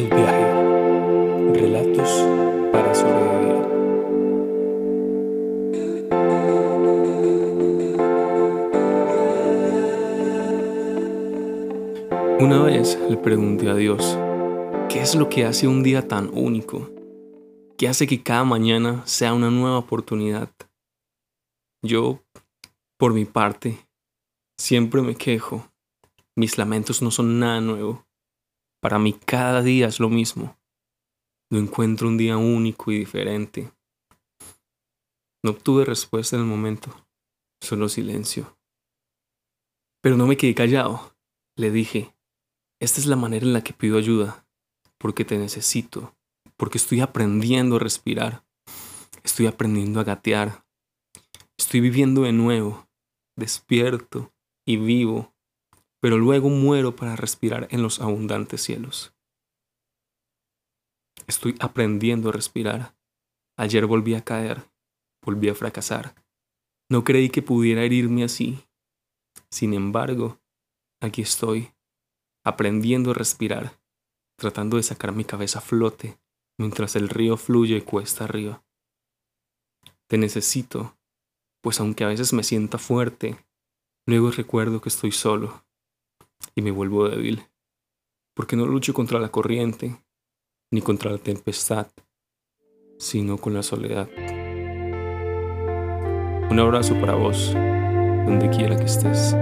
El viaje. Relatos para sobrevivir. Una vez le pregunté a Dios, ¿qué es lo que hace un día tan único? ¿Qué hace que cada mañana sea una nueva oportunidad? Yo, por mi parte, siempre me quejo. Mis lamentos no son nada nuevo. Para mí cada día es lo mismo. No encuentro un día único y diferente. No obtuve respuesta en el momento, solo silencio. Pero no me quedé callado. Le dije, esta es la manera en la que pido ayuda, porque te necesito, porque estoy aprendiendo a respirar, estoy aprendiendo a gatear, estoy viviendo de nuevo, despierto y vivo pero luego muero para respirar en los abundantes cielos. Estoy aprendiendo a respirar. Ayer volví a caer, volví a fracasar. No creí que pudiera herirme así. Sin embargo, aquí estoy, aprendiendo a respirar, tratando de sacar mi cabeza a flote mientras el río fluye cuesta arriba. Te necesito, pues aunque a veces me sienta fuerte, luego recuerdo que estoy solo y me vuelvo débil, porque no lucho contra la corriente ni contra la tempestad, sino con la soledad. Un abrazo para vos, donde quiera que estés.